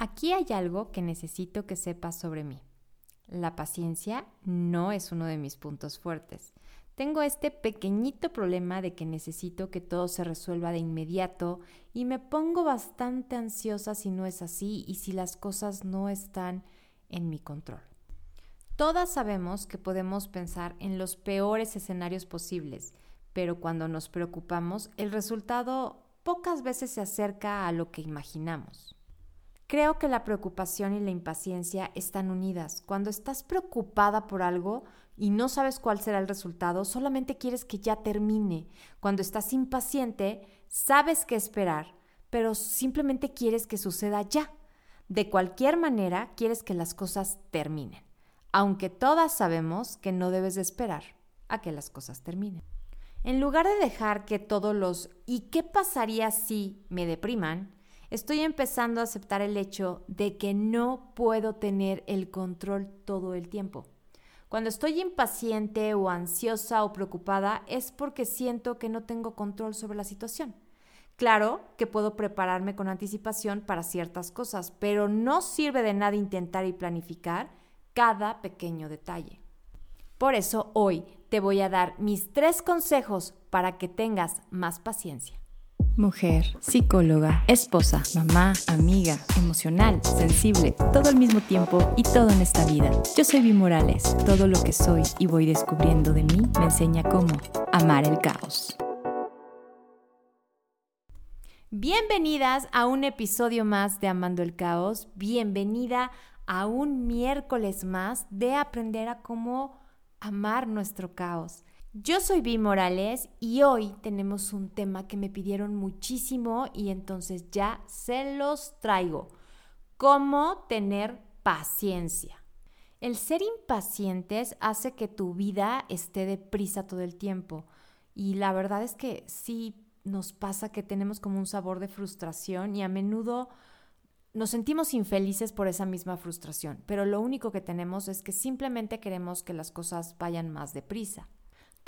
Aquí hay algo que necesito que sepas sobre mí. La paciencia no es uno de mis puntos fuertes. Tengo este pequeñito problema de que necesito que todo se resuelva de inmediato y me pongo bastante ansiosa si no es así y si las cosas no están en mi control. Todas sabemos que podemos pensar en los peores escenarios posibles, pero cuando nos preocupamos, el resultado pocas veces se acerca a lo que imaginamos. Creo que la preocupación y la impaciencia están unidas. Cuando estás preocupada por algo y no sabes cuál será el resultado, solamente quieres que ya termine. Cuando estás impaciente, sabes qué esperar, pero simplemente quieres que suceda ya. De cualquier manera, quieres que las cosas terminen, aunque todas sabemos que no debes de esperar a que las cosas terminen. En lugar de dejar que todos los ¿y qué pasaría si me depriman? Estoy empezando a aceptar el hecho de que no puedo tener el control todo el tiempo. Cuando estoy impaciente o ansiosa o preocupada es porque siento que no tengo control sobre la situación. Claro que puedo prepararme con anticipación para ciertas cosas, pero no sirve de nada intentar y planificar cada pequeño detalle. Por eso hoy te voy a dar mis tres consejos para que tengas más paciencia mujer, psicóloga, esposa, mamá, amiga, emocional, sensible, todo al mismo tiempo y todo en esta vida. Yo soy Vi Morales. Todo lo que soy y voy descubriendo de mí me enseña cómo amar el caos. Bienvenidas a un episodio más de Amando el Caos. Bienvenida a un miércoles más de aprender a cómo amar nuestro caos. Yo soy Vi Morales y hoy tenemos un tema que me pidieron muchísimo y entonces ya se los traigo. ¿Cómo tener paciencia? El ser impacientes hace que tu vida esté deprisa todo el tiempo y la verdad es que sí nos pasa que tenemos como un sabor de frustración y a menudo nos sentimos infelices por esa misma frustración, pero lo único que tenemos es que simplemente queremos que las cosas vayan más deprisa.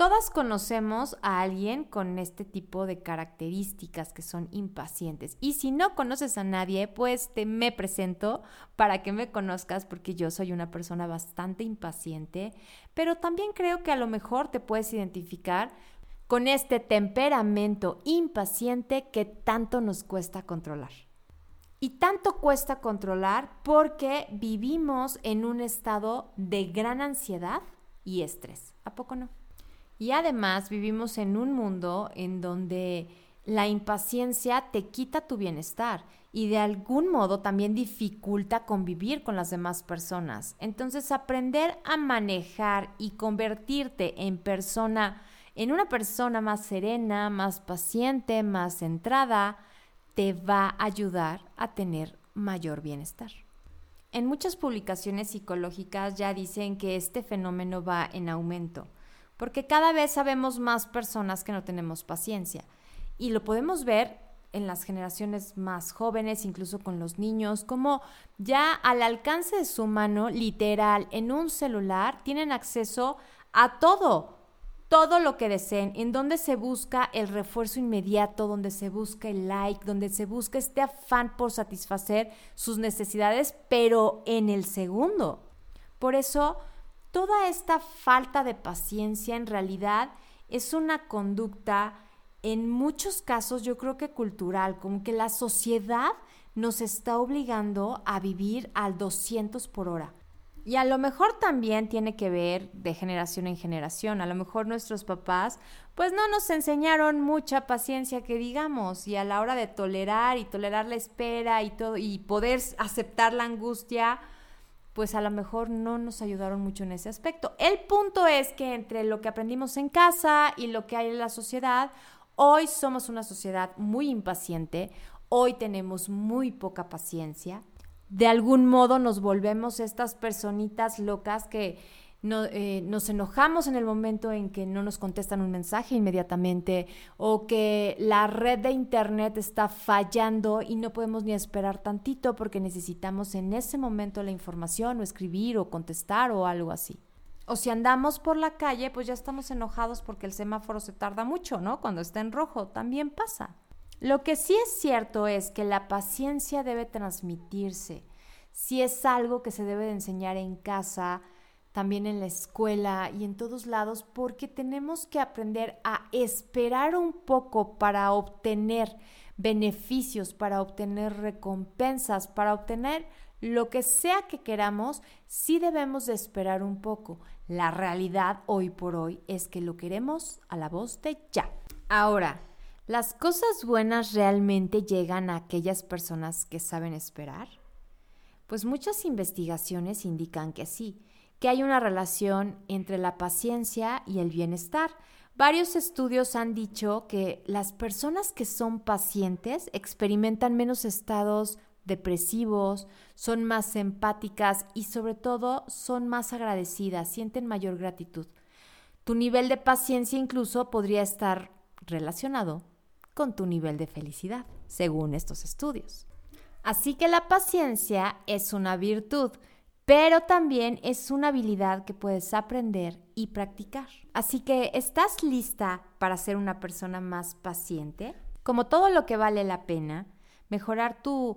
Todas conocemos a alguien con este tipo de características que son impacientes. Y si no conoces a nadie, pues te me presento para que me conozcas porque yo soy una persona bastante impaciente, pero también creo que a lo mejor te puedes identificar con este temperamento impaciente que tanto nos cuesta controlar. Y tanto cuesta controlar porque vivimos en un estado de gran ansiedad y estrés. ¿A poco no? Y además vivimos en un mundo en donde la impaciencia te quita tu bienestar y de algún modo también dificulta convivir con las demás personas. Entonces aprender a manejar y convertirte en persona, en una persona más serena, más paciente, más centrada, te va a ayudar a tener mayor bienestar. En muchas publicaciones psicológicas ya dicen que este fenómeno va en aumento porque cada vez sabemos más personas que no tenemos paciencia. Y lo podemos ver en las generaciones más jóvenes, incluso con los niños, como ya al alcance de su mano, literal, en un celular, tienen acceso a todo, todo lo que deseen, en donde se busca el refuerzo inmediato, donde se busca el like, donde se busca este afán por satisfacer sus necesidades, pero en el segundo. Por eso toda esta falta de paciencia en realidad es una conducta en muchos casos yo creo que cultural, como que la sociedad nos está obligando a vivir al 200 por hora. Y a lo mejor también tiene que ver de generación en generación. A lo mejor nuestros papás pues no nos enseñaron mucha paciencia que digamos y a la hora de tolerar y tolerar la espera y todo y poder aceptar la angustia, pues a lo mejor no nos ayudaron mucho en ese aspecto. El punto es que entre lo que aprendimos en casa y lo que hay en la sociedad, hoy somos una sociedad muy impaciente, hoy tenemos muy poca paciencia. De algún modo nos volvemos estas personitas locas que no, eh, nos enojamos en el momento en que no nos contestan un mensaje inmediatamente o que la red de internet está fallando y no podemos ni esperar tantito porque necesitamos en ese momento la información o escribir o contestar o algo así. O si andamos por la calle, pues ya estamos enojados porque el semáforo se tarda mucho, ¿no? Cuando está en rojo, también pasa. Lo que sí es cierto es que la paciencia debe transmitirse. Si es algo que se debe de enseñar en casa, también en la escuela y en todos lados, porque tenemos que aprender a esperar un poco para obtener beneficios, para obtener recompensas, para obtener lo que sea que queramos, sí debemos de esperar un poco. La realidad hoy por hoy es que lo queremos a la voz de ya. Ahora, ¿las cosas buenas realmente llegan a aquellas personas que saben esperar? Pues muchas investigaciones indican que sí, que hay una relación entre la paciencia y el bienestar. Varios estudios han dicho que las personas que son pacientes experimentan menos estados depresivos, son más empáticas y sobre todo son más agradecidas, sienten mayor gratitud. Tu nivel de paciencia incluso podría estar relacionado con tu nivel de felicidad, según estos estudios. Así que la paciencia es una virtud, pero también es una habilidad que puedes aprender y practicar. Así que, ¿estás lista para ser una persona más paciente? Como todo lo que vale la pena, mejorar tu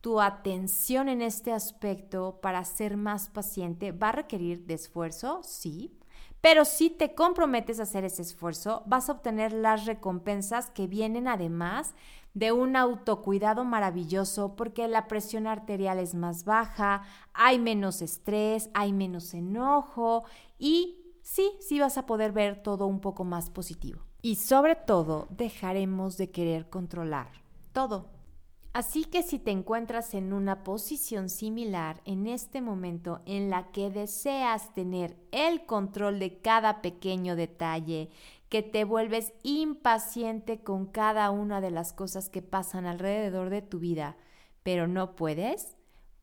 tu atención en este aspecto para ser más paciente va a requerir de esfuerzo, sí, pero si te comprometes a hacer ese esfuerzo, vas a obtener las recompensas que vienen además de un autocuidado maravilloso porque la presión arterial es más baja, hay menos estrés, hay menos enojo y sí, sí vas a poder ver todo un poco más positivo. Y sobre todo, dejaremos de querer controlar todo Así que si te encuentras en una posición similar en este momento en la que deseas tener el control de cada pequeño detalle, que te vuelves impaciente con cada una de las cosas que pasan alrededor de tu vida, pero no puedes,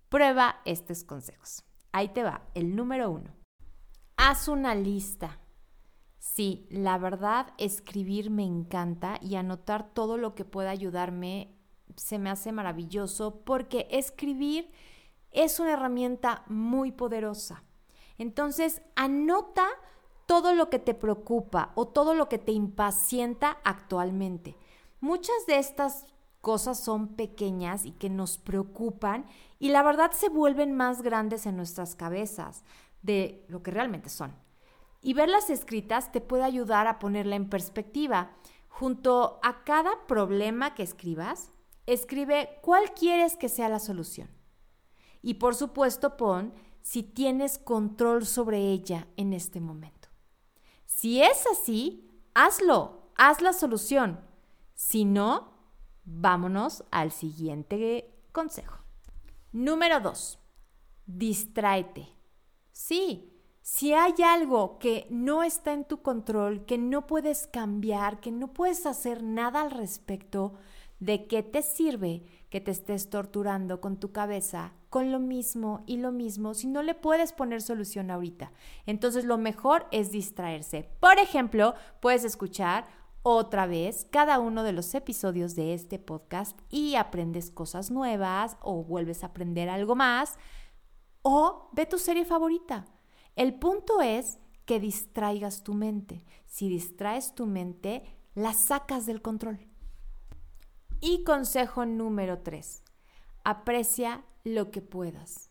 prueba estos consejos. Ahí te va, el número uno. Haz una lista. Sí, la verdad, escribir me encanta y anotar todo lo que pueda ayudarme se me hace maravilloso porque escribir es una herramienta muy poderosa. Entonces, anota todo lo que te preocupa o todo lo que te impacienta actualmente. Muchas de estas cosas son pequeñas y que nos preocupan y la verdad se vuelven más grandes en nuestras cabezas de lo que realmente son. Y verlas escritas te puede ayudar a ponerla en perspectiva. Junto a cada problema que escribas, Escribe cuál quieres que sea la solución. Y por supuesto pon si tienes control sobre ella en este momento. Si es así, hazlo, haz la solución. Si no, vámonos al siguiente consejo. Número 2. Distráete. Sí, si hay algo que no está en tu control, que no puedes cambiar, que no puedes hacer nada al respecto, ¿De qué te sirve que te estés torturando con tu cabeza con lo mismo y lo mismo si no le puedes poner solución ahorita? Entonces lo mejor es distraerse. Por ejemplo, puedes escuchar otra vez cada uno de los episodios de este podcast y aprendes cosas nuevas o vuelves a aprender algo más o ve tu serie favorita. El punto es que distraigas tu mente. Si distraes tu mente, la sacas del control. Y consejo número 3. Aprecia lo que puedas.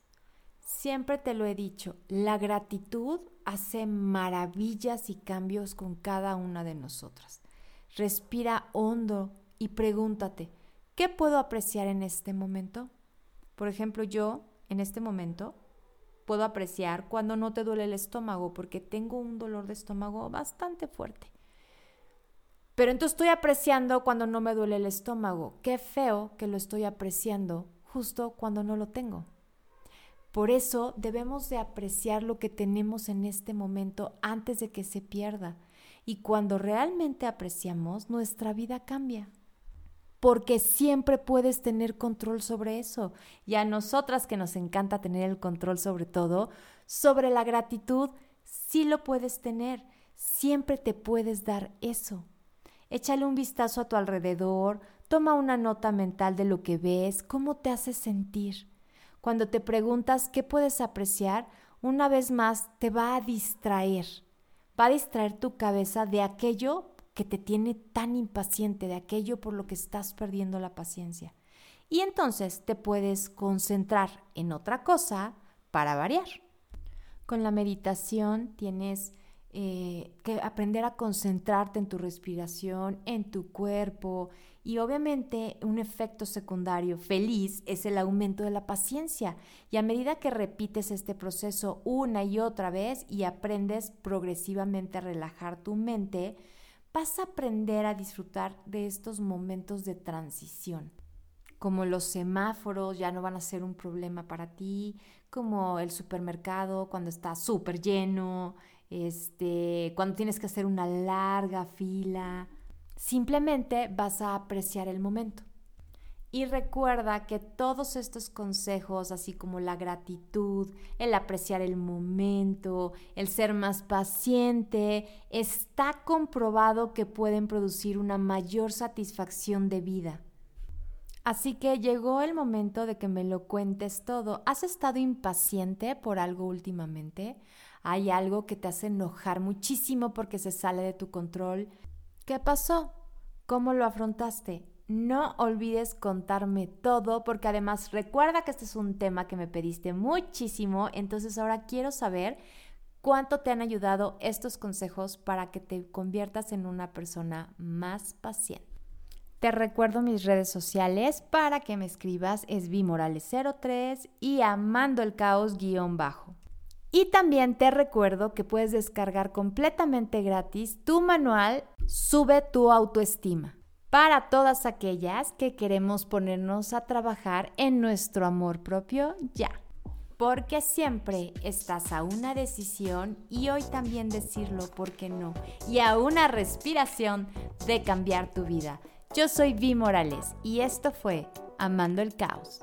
Siempre te lo he dicho, la gratitud hace maravillas y cambios con cada una de nosotras. Respira hondo y pregúntate, ¿qué puedo apreciar en este momento? Por ejemplo, yo en este momento puedo apreciar cuando no te duele el estómago porque tengo un dolor de estómago bastante fuerte. Pero entonces estoy apreciando cuando no me duele el estómago. Qué feo que lo estoy apreciando justo cuando no lo tengo. Por eso debemos de apreciar lo que tenemos en este momento antes de que se pierda. Y cuando realmente apreciamos, nuestra vida cambia. Porque siempre puedes tener control sobre eso. Y a nosotras que nos encanta tener el control sobre todo, sobre la gratitud, sí lo puedes tener. Siempre te puedes dar eso. Échale un vistazo a tu alrededor, toma una nota mental de lo que ves, cómo te hace sentir. Cuando te preguntas qué puedes apreciar, una vez más te va a distraer. Va a distraer tu cabeza de aquello que te tiene tan impaciente, de aquello por lo que estás perdiendo la paciencia. Y entonces te puedes concentrar en otra cosa para variar. Con la meditación tienes eh, que aprender a concentrarte en tu respiración, en tu cuerpo y obviamente un efecto secundario feliz es el aumento de la paciencia. Y a medida que repites este proceso una y otra vez y aprendes progresivamente a relajar tu mente, vas a aprender a disfrutar de estos momentos de transición. Como los semáforos ya no van a ser un problema para ti, como el supermercado cuando está súper lleno, este, cuando tienes que hacer una larga fila. Simplemente vas a apreciar el momento. Y recuerda que todos estos consejos, así como la gratitud, el apreciar el momento, el ser más paciente, está comprobado que pueden producir una mayor satisfacción de vida. Así que llegó el momento de que me lo cuentes todo. ¿Has estado impaciente por algo últimamente? ¿Hay algo que te hace enojar muchísimo porque se sale de tu control? ¿Qué pasó? ¿Cómo lo afrontaste? No olvides contarme todo porque además recuerda que este es un tema que me pediste muchísimo, entonces ahora quiero saber cuánto te han ayudado estos consejos para que te conviertas en una persona más paciente. Te recuerdo mis redes sociales para que me escribas es Vimorales03 y Amando el Caos guion bajo. Y también te recuerdo que puedes descargar completamente gratis tu manual Sube tu autoestima para todas aquellas que queremos ponernos a trabajar en nuestro amor propio ya. Porque siempre estás a una decisión y hoy también decirlo, ¿por qué no? Y a una respiración de cambiar tu vida. Yo soy Vi Morales y esto fue Amando el Caos.